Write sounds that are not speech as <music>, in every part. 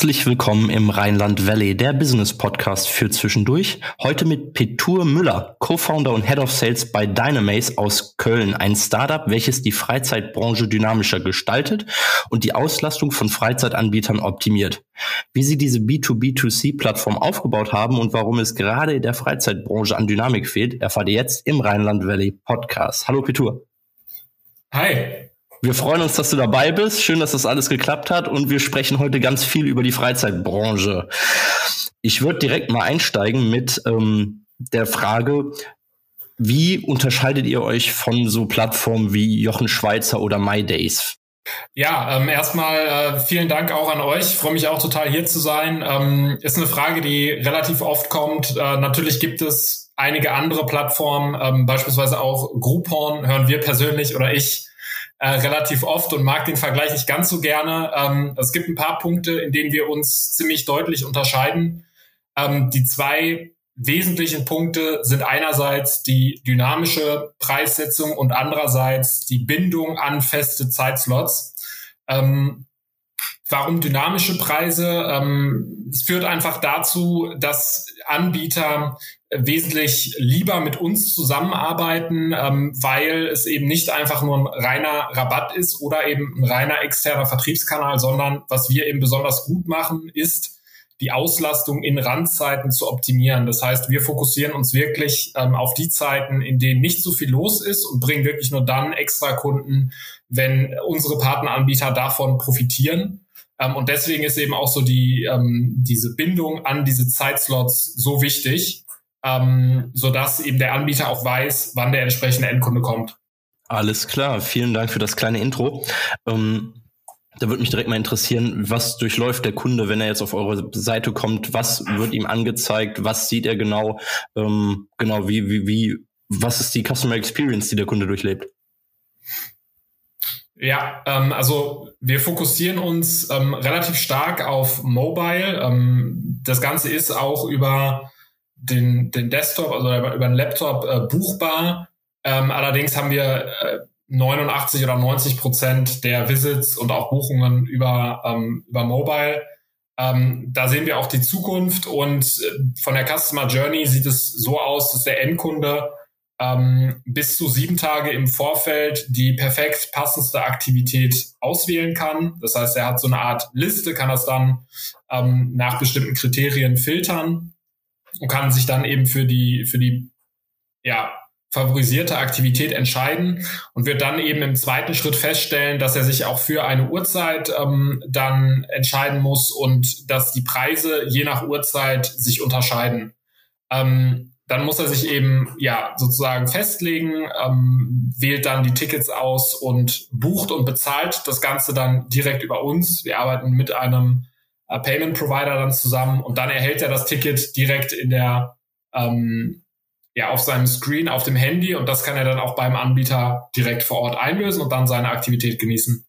Herzlich willkommen im Rheinland Valley, der Business Podcast für zwischendurch. Heute mit Petur Müller, Co-Founder und Head of Sales bei Dynamaze aus Köln, ein Startup, welches die Freizeitbranche dynamischer gestaltet und die Auslastung von Freizeitanbietern optimiert. Wie sie diese B2B2C-Plattform aufgebaut haben und warum es gerade in der Freizeitbranche an Dynamik fehlt, erfahrt ihr jetzt im Rheinland Valley Podcast. Hallo Petur. Hi. Wir freuen uns, dass du dabei bist. Schön, dass das alles geklappt hat. Und wir sprechen heute ganz viel über die Freizeitbranche. Ich würde direkt mal einsteigen mit ähm, der Frage, wie unterscheidet ihr euch von so Plattformen wie Jochen Schweizer oder MyDays? Ja, ähm, erstmal äh, vielen Dank auch an euch. Freue mich auch total hier zu sein. Ähm, ist eine Frage, die relativ oft kommt. Äh, natürlich gibt es einige andere Plattformen, ähm, beispielsweise auch Groupon hören wir persönlich oder ich äh, relativ oft und mag den Vergleich nicht ganz so gerne. Ähm, es gibt ein paar Punkte, in denen wir uns ziemlich deutlich unterscheiden. Ähm, die zwei wesentlichen Punkte sind einerseits die dynamische Preissetzung und andererseits die Bindung an feste Zeitslots. Ähm, warum dynamische Preise? Ähm, es führt einfach dazu, dass Anbieter wesentlich lieber mit uns zusammenarbeiten, ähm, weil es eben nicht einfach nur ein reiner Rabatt ist oder eben ein reiner externer Vertriebskanal, sondern was wir eben besonders gut machen, ist die Auslastung in Randzeiten zu optimieren. Das heißt, wir fokussieren uns wirklich ähm, auf die Zeiten, in denen nicht so viel los ist und bringen wirklich nur dann extra Kunden, wenn unsere Partneranbieter davon profitieren. Ähm, und deswegen ist eben auch so die, ähm, diese Bindung an diese Zeitslots so wichtig ähm, sodass eben der Anbieter auch weiß, wann der entsprechende Endkunde kommt. Alles klar, vielen Dank für das kleine Intro. Ähm, da würde mich direkt mal interessieren, was durchläuft der Kunde, wenn er jetzt auf eure Seite kommt? Was wird ihm angezeigt? Was sieht er genau? Ähm, genau, wie, wie, wie, was ist die Customer Experience, die der Kunde durchlebt? Ja, ähm, also wir fokussieren uns ähm, relativ stark auf Mobile. Ähm, das Ganze ist auch über den, den Desktop, also über, über den Laptop äh, buchbar. Ähm, allerdings haben wir äh, 89 oder 90 Prozent der Visits und auch Buchungen über, ähm, über Mobile. Ähm, da sehen wir auch die Zukunft und äh, von der Customer Journey sieht es so aus, dass der Endkunde ähm, bis zu sieben Tage im Vorfeld die perfekt passendste Aktivität auswählen kann. Das heißt, er hat so eine Art Liste, kann das dann ähm, nach bestimmten Kriterien filtern und kann sich dann eben für die, für die, ja, favorisierte Aktivität entscheiden und wird dann eben im zweiten Schritt feststellen, dass er sich auch für eine Uhrzeit ähm, dann entscheiden muss und dass die Preise je nach Uhrzeit sich unterscheiden. Ähm, dann muss er sich eben ja sozusagen festlegen, ähm, wählt dann die Tickets aus und bucht und bezahlt das Ganze dann direkt über uns. Wir arbeiten mit einem äh, Payment Provider dann zusammen und dann erhält er das Ticket direkt in der ähm, ja auf seinem Screen auf dem Handy und das kann er dann auch beim Anbieter direkt vor Ort einlösen und dann seine Aktivität genießen.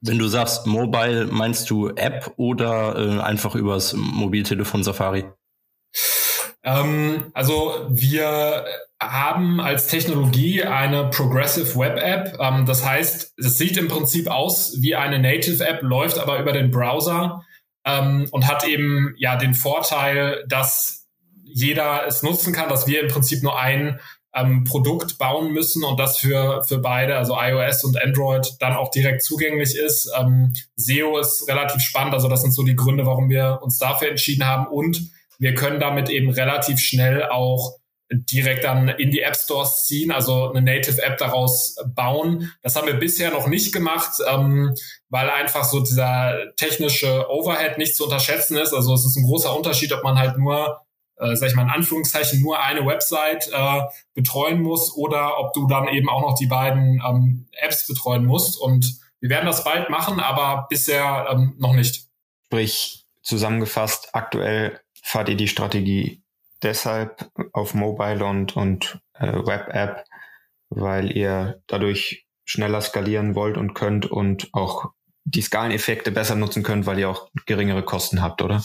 Wenn du sagst Mobile, meinst du App oder äh, einfach übers Mobiltelefon Safari? Ähm, also wir haben als Technologie eine Progressive Web App. Ähm, das heißt, es sieht im Prinzip aus wie eine Native App, läuft aber über den Browser ähm, und hat eben ja den Vorteil, dass jeder es nutzen kann, dass wir im Prinzip nur ein ähm, Produkt bauen müssen und das für, für beide, also iOS und Android, dann auch direkt zugänglich ist. Ähm, SEO ist relativ spannend, also das sind so die Gründe, warum wir uns dafür entschieden haben und wir können damit eben relativ schnell auch direkt dann in die App Stores ziehen, also eine Native App daraus bauen. Das haben wir bisher noch nicht gemacht, ähm, weil einfach so dieser technische Overhead nicht zu unterschätzen ist. Also es ist ein großer Unterschied, ob man halt nur, äh, sag ich mal in Anführungszeichen, nur eine Website äh, betreuen muss oder ob du dann eben auch noch die beiden ähm, Apps betreuen musst. Und wir werden das bald machen, aber bisher ähm, noch nicht. Sprich, zusammengefasst, aktuell fahrt ihr die Strategie deshalb auf Mobile und, und äh, Web-App, weil ihr dadurch schneller skalieren wollt und könnt und auch die Skaleneffekte besser nutzen könnt, weil ihr auch geringere Kosten habt, oder?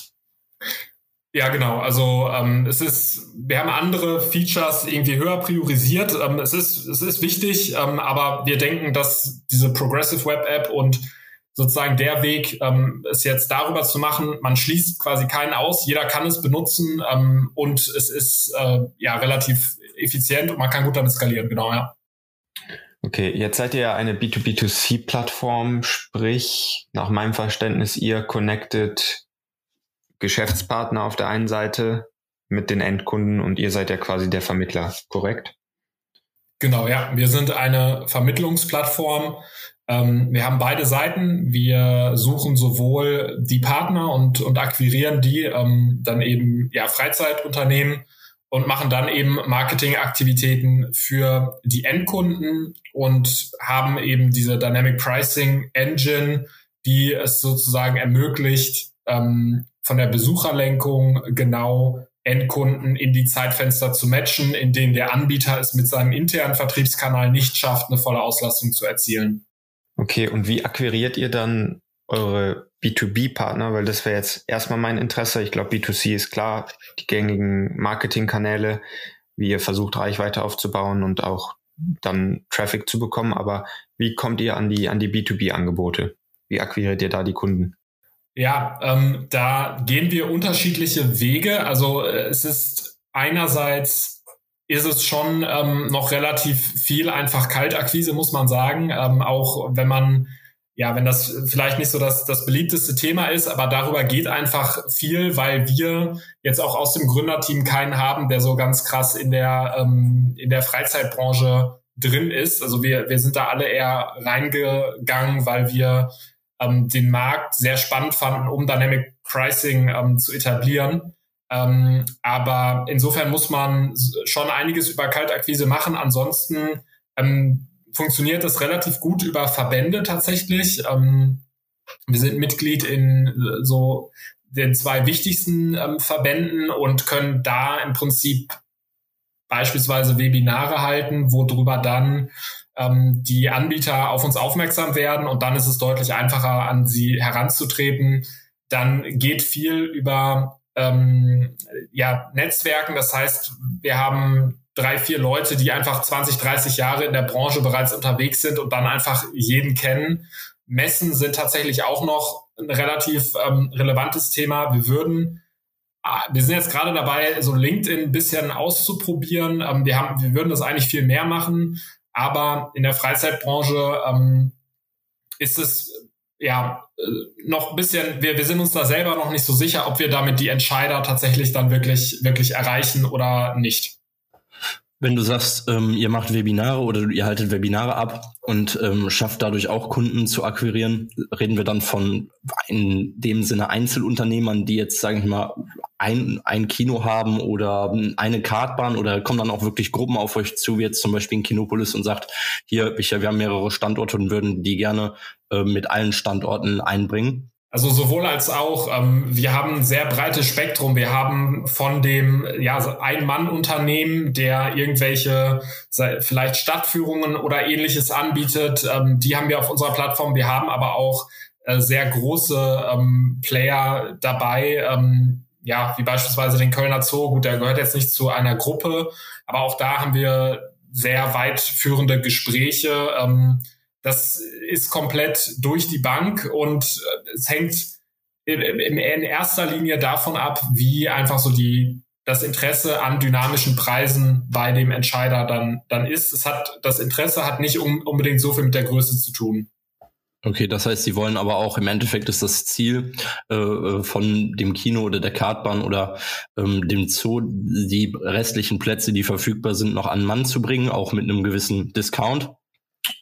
Ja, genau. Also ähm, es ist, wir haben andere Features irgendwie höher priorisiert. Ähm, es ist, es ist wichtig, ähm, aber wir denken, dass diese Progressive Web App und sozusagen der Weg, ähm, es jetzt darüber zu machen, man schließt quasi keinen aus, jeder kann es benutzen ähm, und es ist äh, ja relativ effizient und man kann gut damit skalieren, genau, ja. Okay, jetzt seid ihr ja eine B2B2C-Plattform, sprich nach meinem Verständnis, ihr connected Geschäftspartner auf der einen Seite mit den Endkunden und ihr seid ja quasi der Vermittler, korrekt? Genau, ja. Wir sind eine Vermittlungsplattform. Ähm, wir haben beide Seiten. Wir suchen sowohl die Partner und, und akquirieren die, ähm, dann eben ja Freizeitunternehmen und machen dann eben Marketingaktivitäten für die Endkunden und haben eben diese Dynamic Pricing Engine, die es sozusagen ermöglicht, ähm, von der Besucherlenkung genau Endkunden in die Zeitfenster zu matchen, in denen der Anbieter es mit seinem internen Vertriebskanal nicht schafft, eine volle Auslastung zu erzielen. Okay, und wie akquiriert ihr dann eure B2B-Partner? Weil das wäre jetzt erstmal mein Interesse. Ich glaube, B2C ist klar, die gängigen Marketingkanäle, wie ihr versucht, Reichweite aufzubauen und auch dann Traffic zu bekommen. Aber wie kommt ihr an die, an die B2B-Angebote? Wie akquiriert ihr da die Kunden? Ja, ähm, da gehen wir unterschiedliche Wege. Also äh, es ist einerseits ist es schon ähm, noch relativ viel einfach Kaltakquise, muss man sagen. Ähm, auch wenn man, ja, wenn das vielleicht nicht so das, das beliebteste Thema ist, aber darüber geht einfach viel, weil wir jetzt auch aus dem Gründerteam keinen haben, der so ganz krass in der, ähm, in der Freizeitbranche drin ist. Also wir, wir sind da alle eher reingegangen, weil wir ähm, den Markt sehr spannend fanden, um Dynamic Pricing ähm, zu etablieren. Ähm, aber insofern muss man schon einiges über Kaltakquise machen. Ansonsten ähm, funktioniert das relativ gut über Verbände tatsächlich. Ähm, wir sind Mitglied in äh, so den zwei wichtigsten ähm, Verbänden und können da im Prinzip beispielsweise Webinare halten, wo drüber dann ähm, die Anbieter auf uns aufmerksam werden und dann ist es deutlich einfacher, an sie heranzutreten. Dann geht viel über ähm, ja, Netzwerken. Das heißt, wir haben drei, vier Leute, die einfach 20, 30 Jahre in der Branche bereits unterwegs sind und dann einfach jeden kennen. Messen sind tatsächlich auch noch ein relativ ähm, relevantes Thema. Wir würden ah, wir sind jetzt gerade dabei, so LinkedIn ein bisschen auszuprobieren. Ähm, wir haben, wir würden das eigentlich viel mehr machen. Aber in der Freizeitbranche ähm, ist es ja äh, noch ein bisschen, wir, wir sind uns da selber noch nicht so sicher, ob wir damit die Entscheider tatsächlich dann wirklich, wirklich erreichen oder nicht. Wenn du sagst, ähm, ihr macht Webinare oder ihr haltet Webinare ab und ähm, schafft dadurch auch Kunden zu akquirieren, reden wir dann von in dem Sinne Einzelunternehmern, die jetzt, sage ich mal, ein, ein Kino haben oder eine Kartbahn oder kommen dann auch wirklich Gruppen auf euch zu, wie jetzt zum Beispiel in Kinopolis und sagt, hier, wir haben mehrere Standorte und würden die gerne äh, mit allen Standorten einbringen? Also sowohl als auch, ähm, wir haben ein sehr breites Spektrum. Wir haben von dem ja, Ein-Mann-Unternehmen, der irgendwelche vielleicht Stadtführungen oder ähnliches anbietet, ähm, die haben wir auf unserer Plattform. Wir haben aber auch äh, sehr große ähm, Player dabei, ähm, ja, wie beispielsweise den Kölner Zoo. Gut, der gehört jetzt nicht zu einer Gruppe, aber auch da haben wir sehr weit führende Gespräche. Ähm, das ist komplett durch die Bank und äh, es hängt in erster Linie davon ab, wie einfach so die das Interesse an dynamischen Preisen bei dem Entscheider dann dann ist. Es hat das Interesse hat nicht unbedingt so viel mit der Größe zu tun. Okay, das heißt, sie wollen aber auch im Endeffekt ist das Ziel äh, äh, von dem Kino oder der Kartbahn oder ähm, dem Zoo, die restlichen Plätze, die verfügbar sind, noch an Mann zu bringen, auch mit einem gewissen Discount.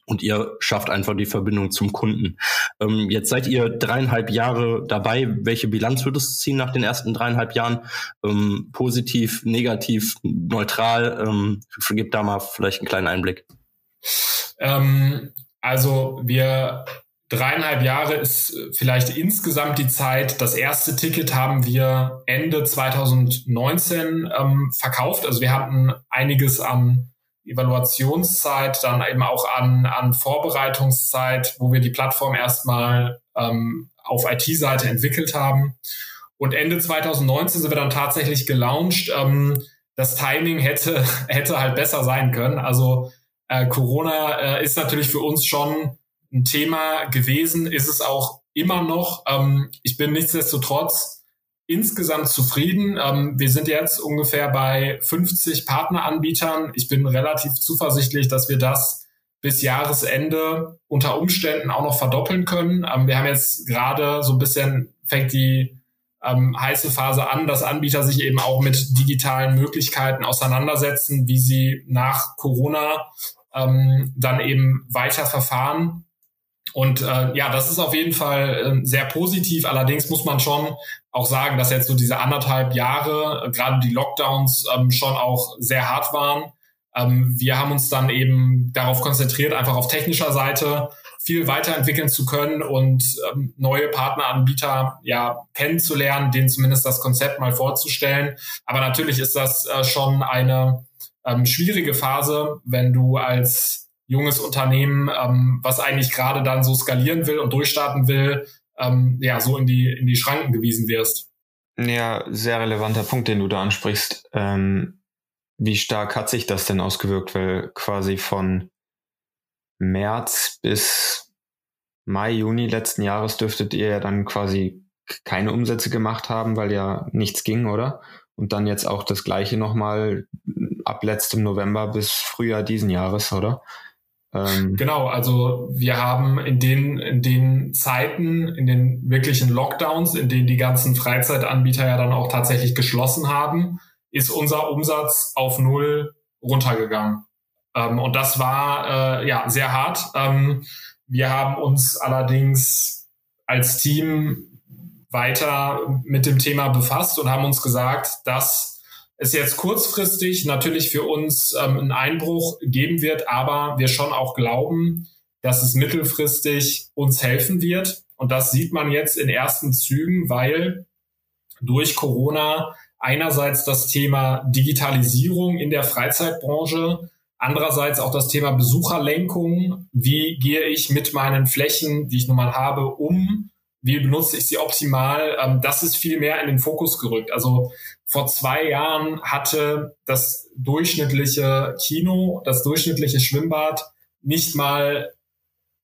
Und ihr schafft einfach die Verbindung zum Kunden. Ähm, jetzt seid ihr dreieinhalb Jahre dabei. Welche Bilanz würdest du ziehen nach den ersten dreieinhalb Jahren? Ähm, positiv, negativ, neutral? Ähm, gib da mal vielleicht einen kleinen Einblick. Ähm, also wir dreieinhalb Jahre ist vielleicht insgesamt die Zeit. Das erste Ticket haben wir Ende 2019 ähm, verkauft. Also wir hatten einiges an Evaluationszeit, dann eben auch an, an Vorbereitungszeit, wo wir die Plattform erstmal ähm, auf IT-Seite entwickelt haben. Und Ende 2019 sind wir dann tatsächlich gelauncht. Ähm, das Timing hätte, <laughs> hätte halt besser sein können. Also äh, Corona äh, ist natürlich für uns schon ein Thema gewesen, ist es auch immer noch. Ähm, ich bin nichtsdestotrotz insgesamt zufrieden. Ähm, wir sind jetzt ungefähr bei 50 Partneranbietern. Ich bin relativ zuversichtlich, dass wir das bis Jahresende unter Umständen auch noch verdoppeln können. Ähm, wir haben jetzt gerade so ein bisschen, fängt die ähm, heiße Phase an, dass Anbieter sich eben auch mit digitalen Möglichkeiten auseinandersetzen, wie sie nach Corona ähm, dann eben weiter verfahren. Und äh, ja, das ist auf jeden Fall äh, sehr positiv. Allerdings muss man schon auch sagen, dass jetzt so diese anderthalb Jahre, äh, gerade die Lockdowns, ähm, schon auch sehr hart waren. Ähm, wir haben uns dann eben darauf konzentriert, einfach auf technischer Seite viel weiterentwickeln zu können und ähm, neue Partneranbieter ja kennenzulernen, denen zumindest das Konzept mal vorzustellen. Aber natürlich ist das äh, schon eine ähm, schwierige Phase, wenn du als junges Unternehmen, ähm, was eigentlich gerade dann so skalieren will und durchstarten will, ähm, ja, so in die, in die Schranken gewiesen wirst. Ja, sehr relevanter Punkt, den du da ansprichst. Ähm, wie stark hat sich das denn ausgewirkt? Weil quasi von März bis Mai, Juni letzten Jahres dürftet ihr ja dann quasi keine Umsätze gemacht haben, weil ja nichts ging, oder? Und dann jetzt auch das gleiche nochmal ab letztem November bis Frühjahr diesen Jahres, oder? Ähm genau, also wir haben in den, in den Zeiten, in den wirklichen Lockdowns, in denen die ganzen Freizeitanbieter ja dann auch tatsächlich geschlossen haben, ist unser Umsatz auf null runtergegangen. Ähm, und das war äh, ja sehr hart. Ähm, wir haben uns allerdings als Team weiter mit dem Thema befasst und haben uns gesagt, dass es jetzt kurzfristig natürlich für uns ähm, einen Einbruch geben wird, aber wir schon auch glauben, dass es mittelfristig uns helfen wird. Und das sieht man jetzt in ersten Zügen, weil durch Corona einerseits das Thema Digitalisierung in der Freizeitbranche, andererseits auch das Thema Besucherlenkung. Wie gehe ich mit meinen Flächen, die ich nun mal habe, um? Wie benutze ich sie optimal? Ähm, das ist viel mehr in den Fokus gerückt. Also vor zwei Jahren hatte das durchschnittliche Kino, das durchschnittliche Schwimmbad nicht mal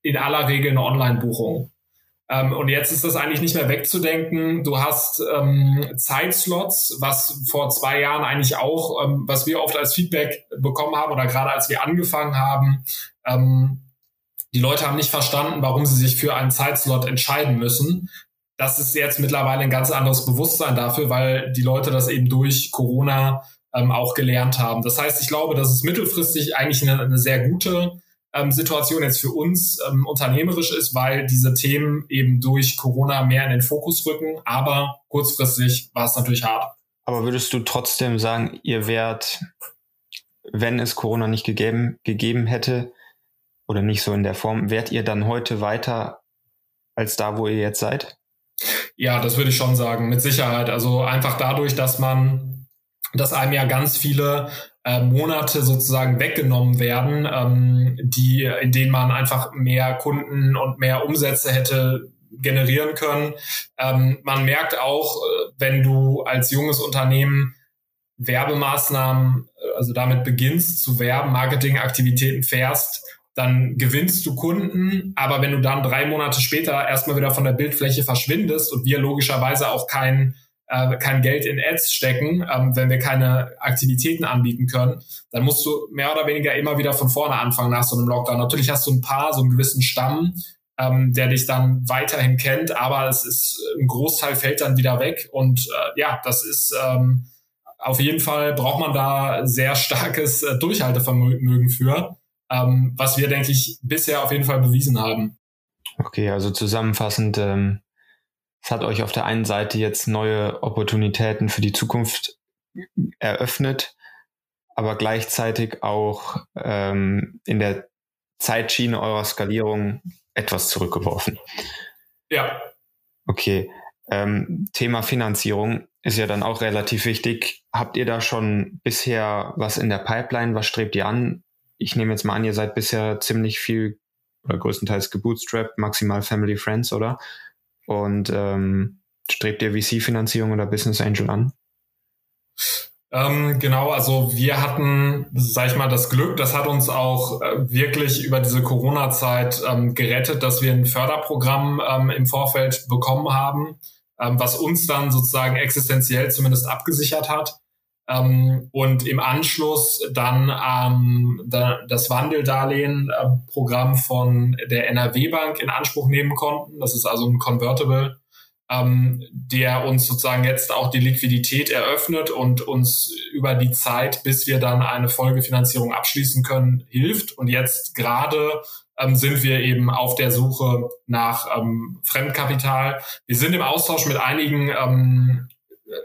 in aller Regel eine Online-Buchung. Ähm, und jetzt ist das eigentlich nicht mehr wegzudenken. Du hast ähm, Zeitslots, was vor zwei Jahren eigentlich auch, ähm, was wir oft als Feedback bekommen haben oder gerade als wir angefangen haben, ähm, die Leute haben nicht verstanden, warum sie sich für einen Zeitslot entscheiden müssen das ist jetzt mittlerweile ein ganz anderes Bewusstsein dafür, weil die Leute das eben durch Corona ähm, auch gelernt haben. Das heißt, ich glaube, dass es mittelfristig eigentlich eine, eine sehr gute ähm, Situation jetzt für uns ähm, unternehmerisch ist, weil diese Themen eben durch Corona mehr in den Fokus rücken. Aber kurzfristig war es natürlich hart. Aber würdest du trotzdem sagen, ihr wärt, wenn es Corona nicht gegeben, gegeben hätte oder nicht so in der Form, wärt ihr dann heute weiter als da, wo ihr jetzt seid? Ja, das würde ich schon sagen, mit Sicherheit. Also einfach dadurch, dass man, dass einem ja ganz viele äh, Monate sozusagen weggenommen werden, ähm, die, in denen man einfach mehr Kunden und mehr Umsätze hätte generieren können. Ähm, man merkt auch, äh, wenn du als junges Unternehmen Werbemaßnahmen, äh, also damit beginnst zu werben, Marketingaktivitäten fährst, dann gewinnst du Kunden, aber wenn du dann drei Monate später erstmal wieder von der Bildfläche verschwindest und wir logischerweise auch kein, äh, kein Geld in Ads stecken, ähm, wenn wir keine Aktivitäten anbieten können, dann musst du mehr oder weniger immer wieder von vorne anfangen nach so einem Lockdown. Natürlich hast du ein paar, so einen gewissen Stamm, ähm, der dich dann weiterhin kennt, aber es ist ein Großteil fällt dann wieder weg und äh, ja, das ist ähm, auf jeden Fall braucht man da sehr starkes äh, Durchhaltevermögen für ähm, was wir, denke ich, bisher auf jeden Fall bewiesen haben. Okay, also zusammenfassend, ähm, es hat euch auf der einen Seite jetzt neue Opportunitäten für die Zukunft eröffnet, aber gleichzeitig auch ähm, in der Zeitschiene eurer Skalierung etwas zurückgeworfen. Ja. Okay. Ähm, Thema Finanzierung ist ja dann auch relativ wichtig. Habt ihr da schon bisher was in der Pipeline? Was strebt ihr an? Ich nehme jetzt mal an, ihr seid bisher ziemlich viel oder größtenteils gebootstrapped, maximal Family Friends, oder? Und ähm, strebt ihr VC-Finanzierung oder Business Angel an? Ähm, genau, also wir hatten, sag ich mal, das Glück, das hat uns auch äh, wirklich über diese Corona-Zeit ähm, gerettet, dass wir ein Förderprogramm ähm, im Vorfeld bekommen haben, ähm, was uns dann sozusagen existenziell zumindest abgesichert hat. Ähm, und im Anschluss dann ähm, da, das Wandeldarlehen-Programm von der NRW Bank in Anspruch nehmen konnten. Das ist also ein Convertible ähm, der uns sozusagen jetzt auch die Liquidität eröffnet und uns über die Zeit, bis wir dann eine Folgefinanzierung abschließen können, hilft. Und jetzt gerade ähm, sind wir eben auf der Suche nach ähm, Fremdkapital. Wir sind im Austausch mit einigen ähm,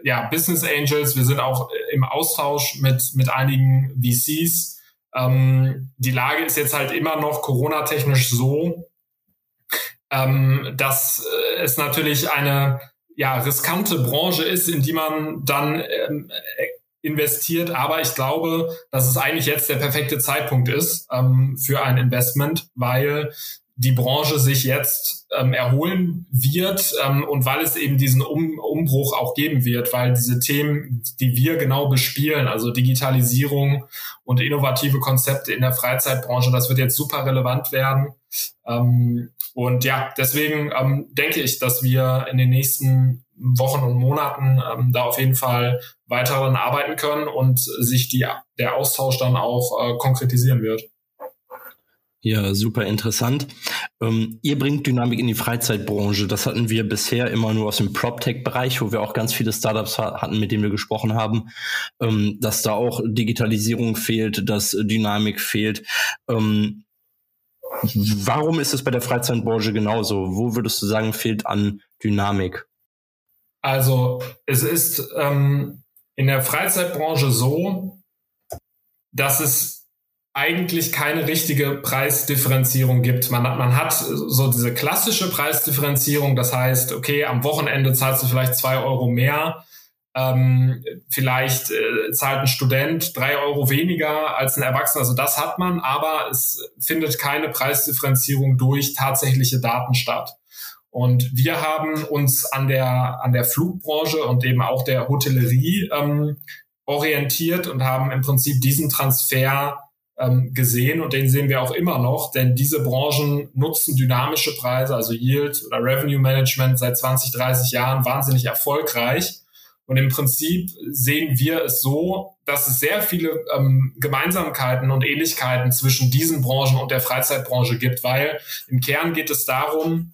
ja, Business Angels. Wir sind auch im Austausch mit, mit einigen VCs. Ähm, die Lage ist jetzt halt immer noch Corona-technisch so, ähm, dass äh, es natürlich eine ja, riskante Branche ist, in die man dann ähm, investiert. Aber ich glaube, dass es eigentlich jetzt der perfekte Zeitpunkt ist ähm, für ein Investment, weil die Branche sich jetzt ähm, erholen wird ähm, und weil es eben diesen um Umbruch auch geben wird, weil diese Themen, die wir genau bespielen, also Digitalisierung und innovative Konzepte in der Freizeitbranche, das wird jetzt super relevant werden. Ähm, und ja, deswegen ähm, denke ich, dass wir in den nächsten Wochen und Monaten ähm, da auf jeden Fall weiter daran arbeiten können und sich die, der Austausch dann auch äh, konkretisieren wird. Ja, super interessant. Ähm, ihr bringt Dynamik in die Freizeitbranche. Das hatten wir bisher immer nur aus dem PropTech-Bereich, wo wir auch ganz viele Startups hatten, mit denen wir gesprochen haben, ähm, dass da auch Digitalisierung fehlt, dass Dynamik fehlt. Ähm, warum ist es bei der Freizeitbranche genauso? Wo würdest du sagen, fehlt an Dynamik? Also es ist ähm, in der Freizeitbranche so, dass es eigentlich keine richtige Preisdifferenzierung gibt. Man, man hat so diese klassische Preisdifferenzierung, das heißt, okay, am Wochenende zahlst du vielleicht zwei Euro mehr, ähm, vielleicht äh, zahlt ein Student drei Euro weniger als ein Erwachsener, also das hat man, aber es findet keine Preisdifferenzierung durch tatsächliche Daten statt. Und wir haben uns an der, an der Flugbranche und eben auch der Hotellerie ähm, orientiert und haben im Prinzip diesen Transfer ähm, gesehen und den sehen wir auch immer noch, denn diese Branchen nutzen dynamische Preise, also Yield oder Revenue Management seit 20, 30 Jahren wahnsinnig erfolgreich. Und im Prinzip sehen wir es so, dass es sehr viele ähm, Gemeinsamkeiten und Ähnlichkeiten zwischen diesen Branchen und der Freizeitbranche gibt, weil im Kern geht es darum,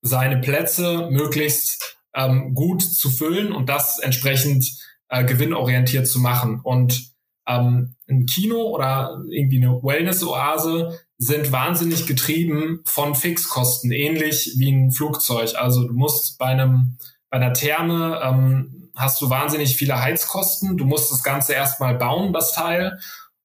seine Plätze möglichst ähm, gut zu füllen und das entsprechend äh, gewinnorientiert zu machen. Und ähm, ein Kino oder irgendwie eine Wellness-Oase sind wahnsinnig getrieben von Fixkosten, ähnlich wie ein Flugzeug. Also du musst bei einem bei einer Therme ähm, hast du wahnsinnig viele Heizkosten. Du musst das Ganze erstmal bauen, das Teil,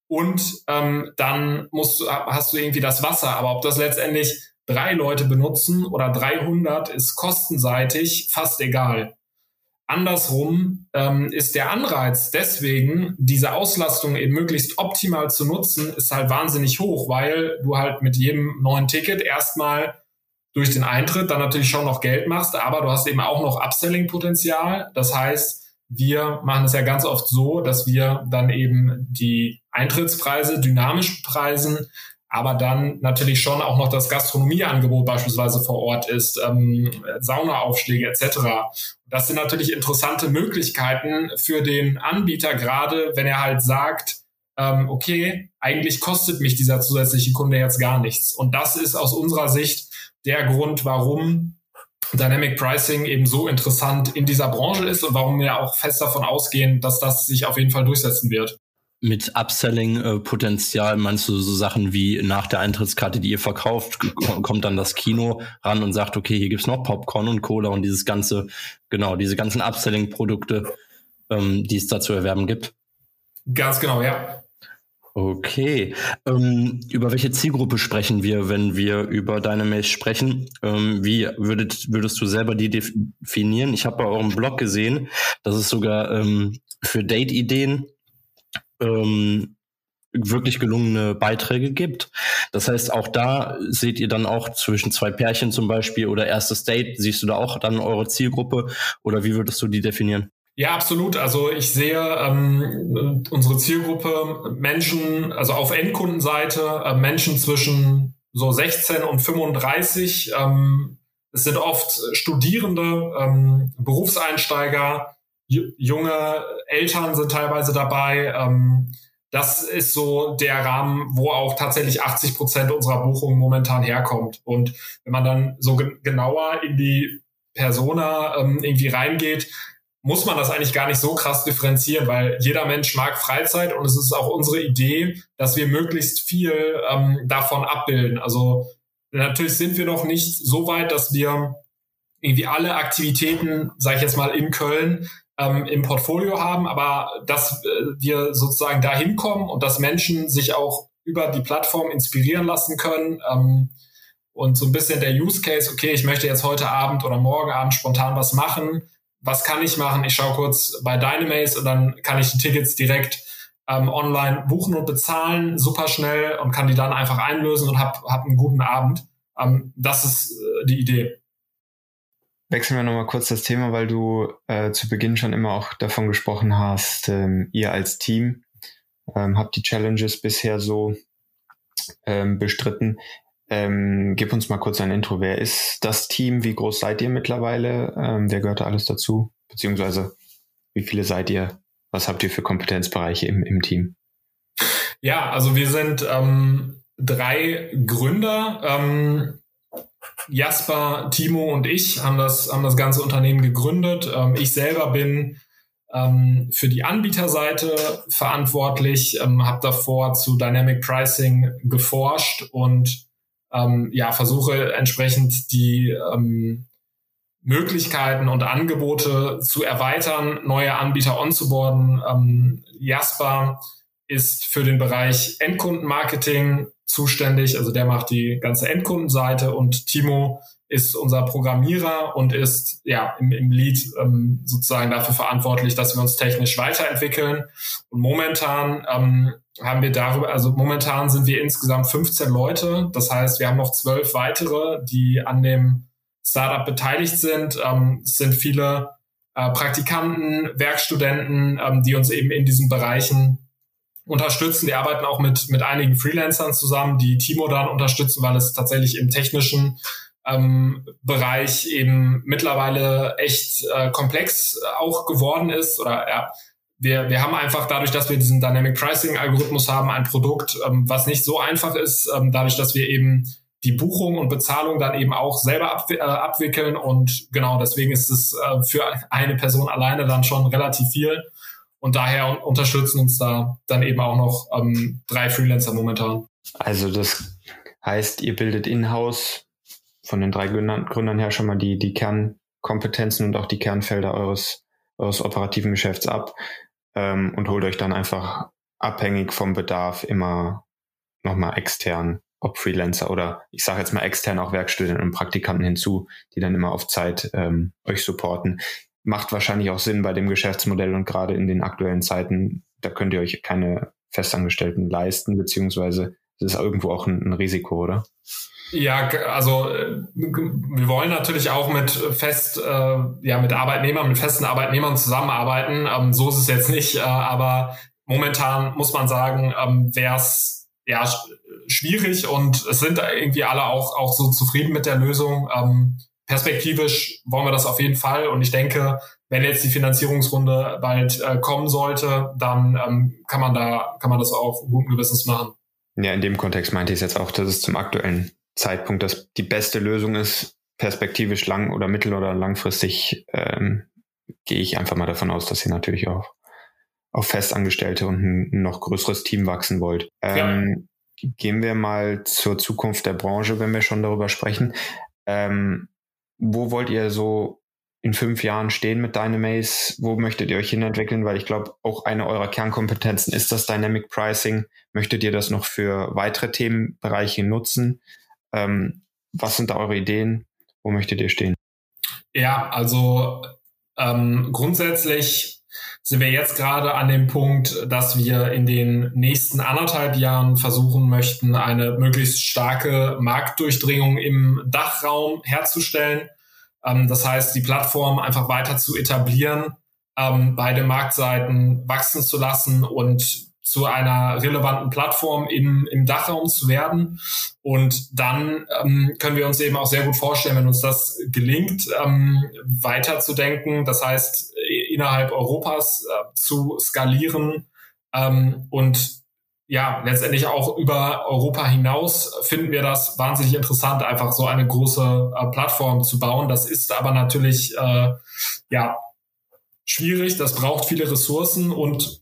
und ähm, dann musst du, hast du irgendwie das Wasser. Aber ob das letztendlich drei Leute benutzen oder 300 ist kostenseitig fast egal. Andersrum ähm, ist der Anreiz deswegen, diese Auslastung eben möglichst optimal zu nutzen, ist halt wahnsinnig hoch, weil du halt mit jedem neuen Ticket erstmal durch den Eintritt dann natürlich schon noch Geld machst, aber du hast eben auch noch Upselling-Potenzial. Das heißt, wir machen es ja ganz oft so, dass wir dann eben die Eintrittspreise dynamisch preisen, aber dann natürlich schon auch noch das Gastronomieangebot beispielsweise vor Ort ist, ähm, Saunaaufschläge etc. Das sind natürlich interessante Möglichkeiten für den Anbieter, gerade wenn er halt sagt, ähm, okay, eigentlich kostet mich dieser zusätzliche Kunde jetzt gar nichts. Und das ist aus unserer Sicht der Grund, warum Dynamic Pricing eben so interessant in dieser Branche ist und warum wir auch fest davon ausgehen, dass das sich auf jeden Fall durchsetzen wird mit Upselling-Potenzial meinst du so Sachen wie nach der Eintrittskarte, die ihr verkauft, kommt dann das Kino ran und sagt, okay, hier gibt's noch Popcorn und Cola und dieses ganze, genau, diese ganzen Upselling-Produkte, ähm, die es da zu erwerben gibt? Ganz genau, ja. Okay. Ähm, über welche Zielgruppe sprechen wir, wenn wir über Dynamaze sprechen? Ähm, wie würdet, würdest du selber die definieren? Ich habe bei eurem Blog gesehen, dass es sogar ähm, für Date-Ideen ähm, wirklich gelungene Beiträge gibt. Das heißt, auch da seht ihr dann auch zwischen zwei Pärchen zum Beispiel oder erstes Date, siehst du da auch dann eure Zielgruppe oder wie würdest du die definieren? Ja, absolut. Also ich sehe ähm, unsere Zielgruppe Menschen, also auf Endkundenseite äh, Menschen zwischen so 16 und 35. Ähm, es sind oft Studierende, ähm, Berufseinsteiger, junge Eltern sind teilweise dabei. Ähm, das ist so der Rahmen, wo auch tatsächlich 80 Prozent unserer Buchungen momentan herkommt. Und wenn man dann so genauer in die Persona ähm, irgendwie reingeht, muss man das eigentlich gar nicht so krass differenzieren, weil jeder Mensch mag Freizeit und es ist auch unsere Idee, dass wir möglichst viel ähm, davon abbilden. Also natürlich sind wir noch nicht so weit, dass wir irgendwie alle Aktivitäten, sage ich jetzt mal, in Köln ähm, im Portfolio haben, aber dass äh, wir sozusagen dahin kommen und dass Menschen sich auch über die Plattform inspirieren lassen können. Ähm, und so ein bisschen der Use Case, okay, ich möchte jetzt heute Abend oder morgen Abend spontan was machen was kann ich machen? Ich schaue kurz bei Dynamaze und dann kann ich die Tickets direkt ähm, online buchen und bezahlen, super schnell und kann die dann einfach einlösen und habe hab einen guten Abend. Ähm, das ist äh, die Idee. Wechseln wir nochmal kurz das Thema, weil du äh, zu Beginn schon immer auch davon gesprochen hast, ähm, ihr als Team ähm, habt die Challenges bisher so ähm, bestritten. Ähm, gib uns mal kurz ein Intro. Wer ist das Team? Wie groß seid ihr mittlerweile? Ähm, wer gehört da alles dazu? Beziehungsweise wie viele seid ihr? Was habt ihr für Kompetenzbereiche im, im Team? Ja, also wir sind ähm, drei Gründer. Ähm, Jasper, Timo und ich haben das, haben das ganze Unternehmen gegründet. Ähm, ich selber bin ähm, für die Anbieterseite verantwortlich, ähm, habe davor zu Dynamic Pricing geforscht und ähm, ja, versuche entsprechend die ähm, Möglichkeiten und Angebote zu erweitern, neue Anbieter onzuboarden. Ähm, Jasper ist für den Bereich Endkundenmarketing zuständig, also der macht die ganze Endkundenseite und Timo ist unser Programmierer und ist ja im, im Lead ähm, sozusagen dafür verantwortlich, dass wir uns technisch weiterentwickeln. Und momentan ähm, haben wir darüber, also momentan sind wir insgesamt 15 Leute. Das heißt, wir haben noch zwölf weitere, die an dem Startup beteiligt sind. Ähm, es sind viele äh, Praktikanten, Werkstudenten, ähm, die uns eben in diesen Bereichen unterstützen. Die arbeiten auch mit, mit einigen Freelancern zusammen, die Timo dann unterstützen, weil es tatsächlich im technischen ähm, Bereich eben mittlerweile echt äh, komplex auch geworden ist. Oder ja, wir, wir haben einfach dadurch, dass wir diesen Dynamic Pricing Algorithmus haben, ein Produkt, ähm, was nicht so einfach ist, ähm, dadurch, dass wir eben die Buchung und Bezahlung dann eben auch selber ab, äh, abwickeln. Und genau deswegen ist es äh, für eine Person alleine dann schon relativ viel und daher unterstützen uns da dann eben auch noch ähm, drei Freelancer momentan. Also das heißt, ihr bildet in-house von den drei Gründern, her schon mal die, die Kernkompetenzen und auch die Kernfelder eures, eures operativen Geschäfts ab ähm, und holt euch dann einfach abhängig vom Bedarf immer nochmal extern, ob Freelancer oder ich sage jetzt mal extern auch Werkstudenten und Praktikanten hinzu, die dann immer auf Zeit ähm, euch supporten. Macht wahrscheinlich auch Sinn bei dem Geschäftsmodell und gerade in den aktuellen Zeiten, da könnt ihr euch keine Festangestellten leisten, beziehungsweise das ist irgendwo auch ein, ein Risiko, oder? Ja, also äh, wir wollen natürlich auch mit fest, äh, ja, mit Arbeitnehmern, mit festen Arbeitnehmern zusammenarbeiten. Ähm, so ist es jetzt nicht, äh, aber momentan muss man sagen, ähm, wäre es ja schwierig und es sind irgendwie alle auch auch so zufrieden mit der Lösung. Ähm, perspektivisch wollen wir das auf jeden Fall und ich denke, wenn jetzt die Finanzierungsrunde bald äh, kommen sollte, dann ähm, kann man da kann man das auch guten Gewissens machen. Ja, in dem Kontext meinte ich jetzt auch, dass es zum aktuellen Zeitpunkt das die beste Lösung ist, perspektivisch lang oder mittel- oder langfristig, ähm, gehe ich einfach mal davon aus, dass ihr natürlich auch auf Festangestellte und ein noch größeres Team wachsen wollt. Ähm, ja. Gehen wir mal zur Zukunft der Branche, wenn wir schon darüber sprechen. Ähm, wo wollt ihr so in fünf Jahren stehen mit Dynamaze? Wo möchtet ihr euch hinentwickeln? Weil ich glaube, auch eine eurer Kernkompetenzen ist das Dynamic Pricing. Möchtet ihr das noch für weitere Themenbereiche nutzen? Ähm, was sind da eure Ideen? Wo möchtet ihr stehen? Ja, also ähm, grundsätzlich sind wir jetzt gerade an dem Punkt, dass wir in den nächsten anderthalb Jahren versuchen möchten, eine möglichst starke Marktdurchdringung im Dachraum herzustellen. Ähm, das heißt, die Plattform einfach weiter zu etablieren, ähm, beide Marktseiten wachsen zu lassen und zu einer relevanten Plattform im, im Dachraum zu werden. Und dann ähm, können wir uns eben auch sehr gut vorstellen, wenn uns das gelingt, ähm, weiterzudenken. Das heißt, innerhalb Europas äh, zu skalieren ähm, und ja, letztendlich auch über Europa hinaus finden wir das wahnsinnig interessant, einfach so eine große äh, Plattform zu bauen. Das ist aber natürlich äh, ja schwierig, das braucht viele Ressourcen und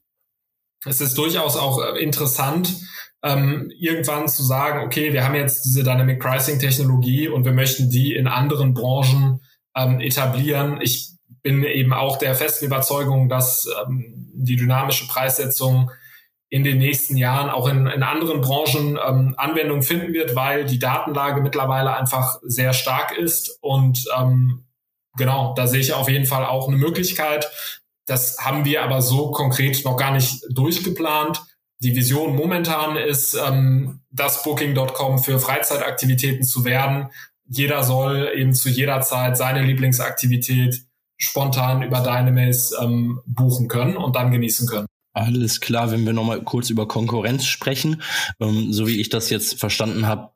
es ist durchaus auch äh, interessant, ähm, irgendwann zu sagen, okay, wir haben jetzt diese Dynamic Pricing Technologie und wir möchten die in anderen Branchen ähm, etablieren. Ich bin eben auch der festen Überzeugung, dass ähm, die dynamische Preissetzung in den nächsten Jahren auch in, in anderen Branchen ähm, Anwendung finden wird, weil die Datenlage mittlerweile einfach sehr stark ist. Und ähm, genau, da sehe ich auf jeden Fall auch eine Möglichkeit, das haben wir aber so konkret noch gar nicht durchgeplant. Die Vision momentan ist, ähm, das Booking.com für Freizeitaktivitäten zu werden. Jeder soll eben zu jeder Zeit seine Lieblingsaktivität spontan über Dynamaze ähm, buchen können und dann genießen können. Alles klar, wenn wir nochmal kurz über Konkurrenz sprechen. Ähm, so wie ich das jetzt verstanden habe,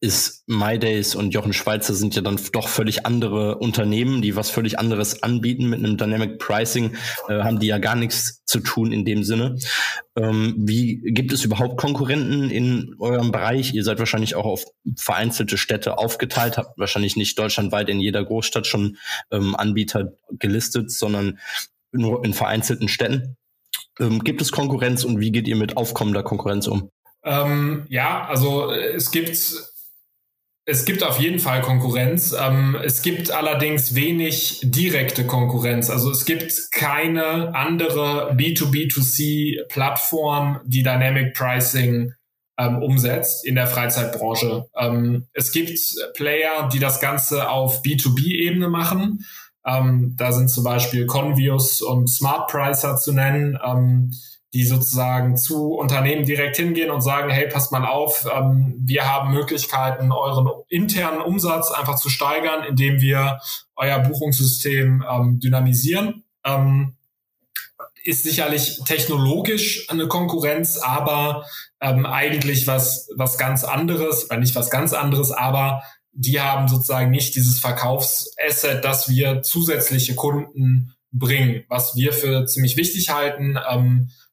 ist MyDays und Jochen Schweizer sind ja dann doch völlig andere Unternehmen, die was völlig anderes anbieten. Mit einem Dynamic Pricing äh, haben die ja gar nichts zu tun in dem Sinne. Ähm, wie gibt es überhaupt Konkurrenten in eurem Bereich? Ihr seid wahrscheinlich auch auf vereinzelte Städte aufgeteilt, habt wahrscheinlich nicht deutschlandweit in jeder Großstadt schon ähm, Anbieter gelistet, sondern nur in vereinzelten Städten. Ähm, gibt es Konkurrenz und wie geht ihr mit aufkommender Konkurrenz um? Ähm, ja, also äh, es gibt es gibt auf jeden Fall Konkurrenz. Ähm, es gibt allerdings wenig direkte Konkurrenz. Also es gibt keine andere B2B2C-Plattform, die Dynamic Pricing ähm, umsetzt in der Freizeitbranche. Ähm, es gibt Player, die das Ganze auf B2B-Ebene machen. Da sind zum Beispiel Convius und Smart Pricer zu nennen. Ähm, die sozusagen zu Unternehmen direkt hingehen und sagen, hey, passt mal auf, ähm, wir haben Möglichkeiten, euren internen Umsatz einfach zu steigern, indem wir euer Buchungssystem ähm, dynamisieren. Ähm, ist sicherlich technologisch eine Konkurrenz, aber ähm, eigentlich was, was ganz anderes, oder nicht was ganz anderes, aber die haben sozusagen nicht dieses Verkaufsasset, dass wir zusätzliche Kunden bringen, was wir für ziemlich wichtig halten.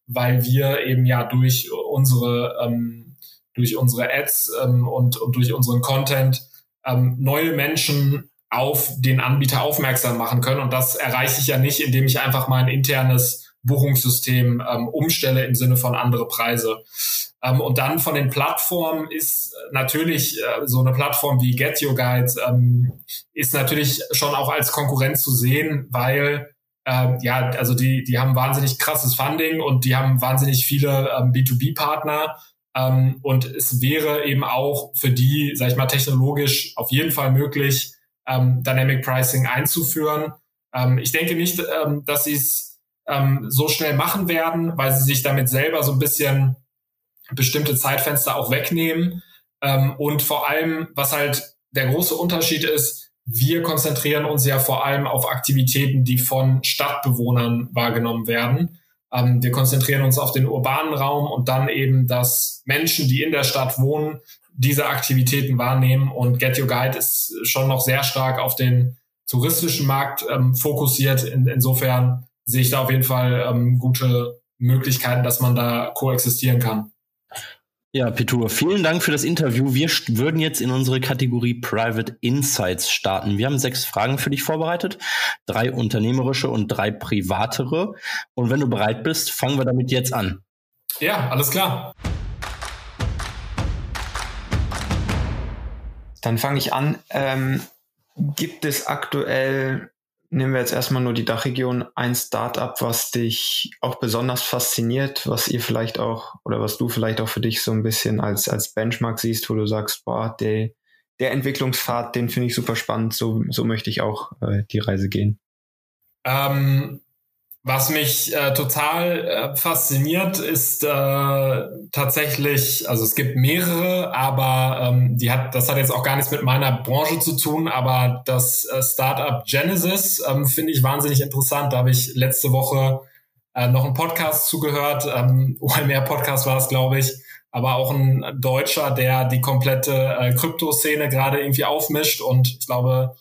Weil wir eben ja durch unsere ähm, durch unsere Ads ähm, und, und durch unseren Content ähm, neue Menschen auf den Anbieter aufmerksam machen können. Und das erreiche ich ja nicht, indem ich einfach mein internes Buchungssystem ähm, umstelle im Sinne von andere Preise. Ähm, und dann von den Plattformen ist natürlich äh, so eine Plattform wie Get Your Guide ähm, ist natürlich schon auch als Konkurrent zu sehen, weil ähm, ja, also die, die haben wahnsinnig krasses Funding und die haben wahnsinnig viele ähm, B2B-Partner. Ähm, und es wäre eben auch für die, sag ich mal, technologisch auf jeden Fall möglich, ähm, Dynamic Pricing einzuführen. Ähm, ich denke nicht, ähm, dass sie es ähm, so schnell machen werden, weil sie sich damit selber so ein bisschen bestimmte Zeitfenster auch wegnehmen. Ähm, und vor allem, was halt der große Unterschied ist, wir konzentrieren uns ja vor allem auf Aktivitäten, die von Stadtbewohnern wahrgenommen werden. Ähm, wir konzentrieren uns auf den urbanen Raum und dann eben, dass Menschen, die in der Stadt wohnen, diese Aktivitäten wahrnehmen. Und Get Your Guide ist schon noch sehr stark auf den touristischen Markt ähm, fokussiert. In, insofern sehe ich da auf jeden Fall ähm, gute Möglichkeiten, dass man da koexistieren kann. Ja, Petur, vielen Dank für das Interview. Wir würden jetzt in unsere Kategorie Private Insights starten. Wir haben sechs Fragen für dich vorbereitet, drei unternehmerische und drei privatere. Und wenn du bereit bist, fangen wir damit jetzt an. Ja, alles klar. Dann fange ich an. Ähm, gibt es aktuell nehmen wir jetzt erstmal nur die Dachregion, ein Startup, was dich auch besonders fasziniert, was ihr vielleicht auch oder was du vielleicht auch für dich so ein bisschen als, als Benchmark siehst, wo du sagst, boah, der, der Entwicklungspfad, den finde ich super spannend, so, so möchte ich auch äh, die Reise gehen. Ähm, was mich äh, total äh, fasziniert, ist äh, tatsächlich, also es gibt mehrere, aber ähm, die hat, das hat jetzt auch gar nichts mit meiner Branche zu tun, aber das äh, Startup Genesis ähm, finde ich wahnsinnig interessant. Da habe ich letzte Woche äh, noch einen Podcast zugehört, ähm, <laughs> OMR Podcast war es, glaube ich, aber auch ein Deutscher, der die komplette äh, Kryptoszene gerade irgendwie aufmischt. Und ich glaube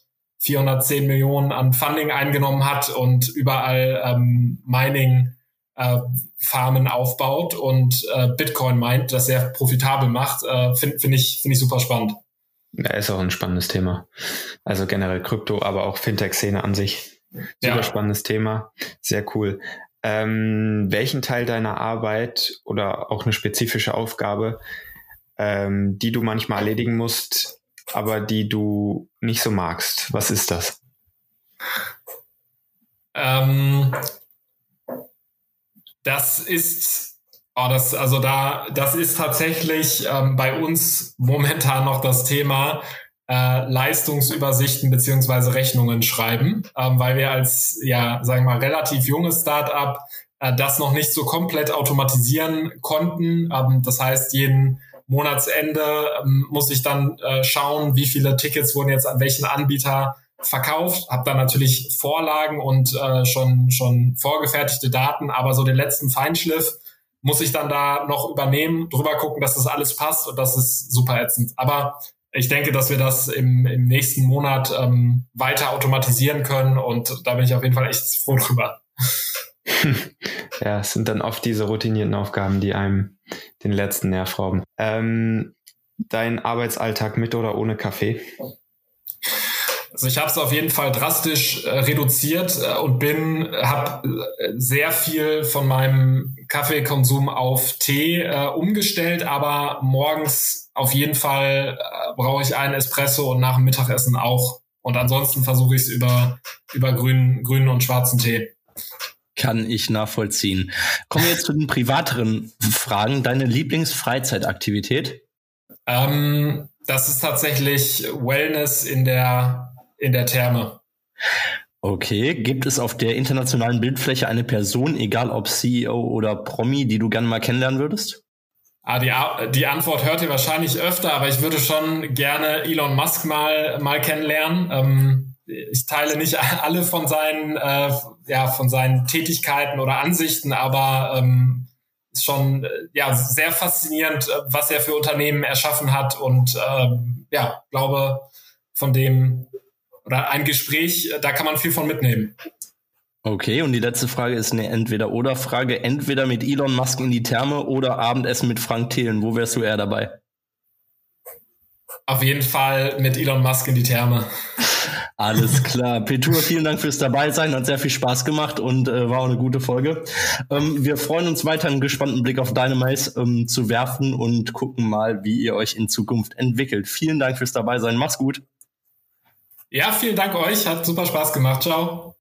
410 Millionen an Funding eingenommen hat und überall ähm, Mining äh, Farmen aufbaut und äh, Bitcoin meint, das sehr profitabel macht, äh, finde find ich, finde ich super spannend. Ja, ist auch ein spannendes Thema. Also generell Krypto, aber auch Fintech-Szene an sich. Super ja. spannendes Thema. Sehr cool. Ähm, welchen Teil deiner Arbeit oder auch eine spezifische Aufgabe, ähm, die du manchmal erledigen musst, aber die du nicht so magst. Was ist das? Ähm, das ist, oh, das, also da, das ist tatsächlich ähm, bei uns momentan noch das Thema äh, Leistungsübersichten beziehungsweise Rechnungen schreiben, ähm, weil wir als, ja, sagen wir mal, relativ junges Startup äh, das noch nicht so komplett automatisieren konnten. Ähm, das heißt, jeden Monatsende ähm, muss ich dann äh, schauen, wie viele Tickets wurden jetzt an welchen Anbieter verkauft, habe dann natürlich Vorlagen und äh, schon schon vorgefertigte Daten, aber so den letzten Feinschliff muss ich dann da noch übernehmen, drüber gucken, dass das alles passt und das ist super ätzend. Aber ich denke, dass wir das im, im nächsten Monat ähm, weiter automatisieren können und da bin ich auf jeden Fall echt froh drüber. <laughs> ja, es sind dann oft diese routinierten Aufgaben, die einem den letzten Nerv rauben. Ähm, dein Arbeitsalltag mit oder ohne Kaffee? Also ich habe es auf jeden Fall drastisch äh, reduziert äh, und bin habe äh, sehr viel von meinem Kaffeekonsum auf Tee äh, umgestellt, aber morgens auf jeden Fall äh, brauche ich einen Espresso und nach dem Mittagessen auch. Und ansonsten versuche ich es über über grünen grünen und schwarzen Tee. Kann ich nachvollziehen. Kommen wir jetzt zu den privateren Fragen. Deine Lieblingsfreizeitaktivität? Ähm, das ist tatsächlich Wellness in der, in der Therme. Okay, gibt es auf der internationalen Bildfläche eine Person, egal ob CEO oder Promi, die du gerne mal kennenlernen würdest? Ah, die, die Antwort hört ihr wahrscheinlich öfter, aber ich würde schon gerne Elon Musk mal, mal kennenlernen. Ähm, ich teile nicht alle von seinen, äh, ja, von seinen Tätigkeiten oder Ansichten, aber ähm, ist schon äh, ja sehr faszinierend, äh, was er für Unternehmen erschaffen hat und ähm, ja, glaube von dem oder ein Gespräch, äh, da kann man viel von mitnehmen. Okay, und die letzte Frage ist eine Entweder-Oder-Frage. Entweder mit Elon Musk in die Therme oder Abendessen mit Frank Thelen. Wo wärst du eher dabei? Auf jeden Fall mit Elon Musk in die Therme. <laughs> Alles klar. Petur, vielen Dank fürs Dabeisein. Hat sehr viel Spaß gemacht und äh, war auch eine gute Folge. Ähm, wir freuen uns weiter, einen gespannten Blick auf Dynamice ähm, zu werfen und gucken mal, wie ihr euch in Zukunft entwickelt. Vielen Dank fürs Dabeisein. Mach's gut. Ja, vielen Dank euch. Hat super Spaß gemacht. Ciao.